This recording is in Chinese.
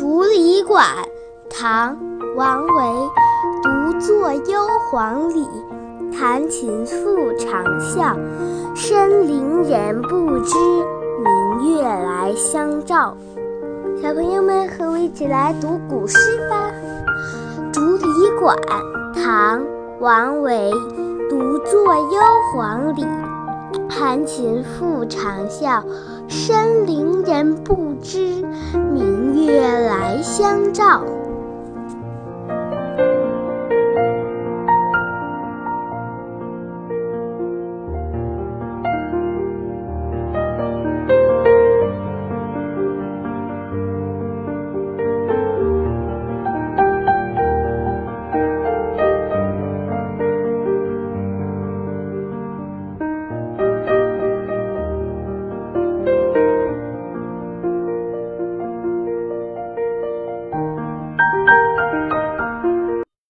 竹里馆，唐·王维。独坐幽篁里，弹琴复长啸。深林人不知，明月来相照。小朋友们，和我一起来读古诗吧。《竹里馆》唐·王维。独坐幽篁里，弹琴复长啸。深林人不知，明月来相照。